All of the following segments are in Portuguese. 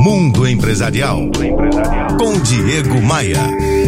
Mundo Empresarial. Com Diego Maia.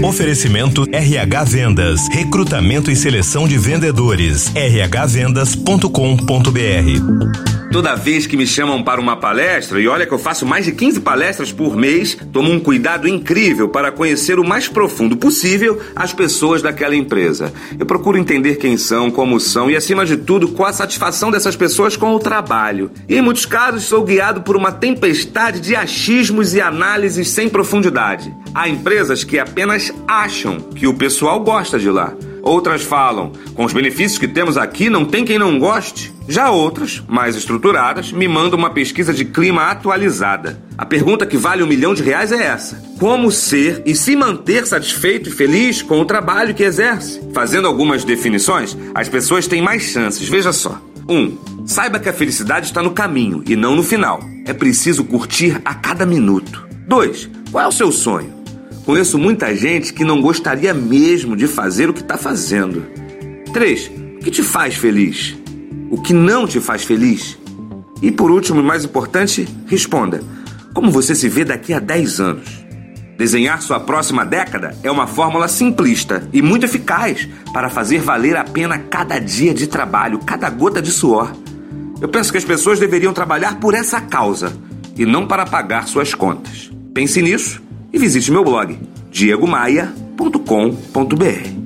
Oferecimento RH Vendas. Recrutamento e seleção de vendedores. rhvendas.com.br. Toda vez que me chamam para uma palestra, e olha que eu faço mais de 15 palestras por mês, tomo um cuidado incrível para conhecer o mais profundo possível as pessoas daquela empresa. Eu procuro entender quem são, como são e, acima de tudo, qual a satisfação dessas pessoas com o trabalho. E em muitos casos sou guiado por uma tempestade de achismos e análises sem profundidade. Há empresas que apenas acham que o pessoal gosta de lá. Outras falam, com os benefícios que temos aqui, não tem quem não goste. Já outras, mais estruturadas, me mandam uma pesquisa de clima atualizada. A pergunta que vale um milhão de reais é essa: Como ser e se manter satisfeito e feliz com o trabalho que exerce? Fazendo algumas definições, as pessoas têm mais chances. Veja só. 1. Um, saiba que a felicidade está no caminho e não no final. É preciso curtir a cada minuto. 2. Qual é o seu sonho? Conheço muita gente que não gostaria mesmo de fazer o que está fazendo. 3. O que te faz feliz? O que não te faz feliz? E por último e mais importante, responda: como você se vê daqui a 10 anos? Desenhar sua próxima década é uma fórmula simplista e muito eficaz para fazer valer a pena cada dia de trabalho, cada gota de suor. Eu penso que as pessoas deveriam trabalhar por essa causa e não para pagar suas contas. Pense nisso e visite meu blog diegomaia.com.br.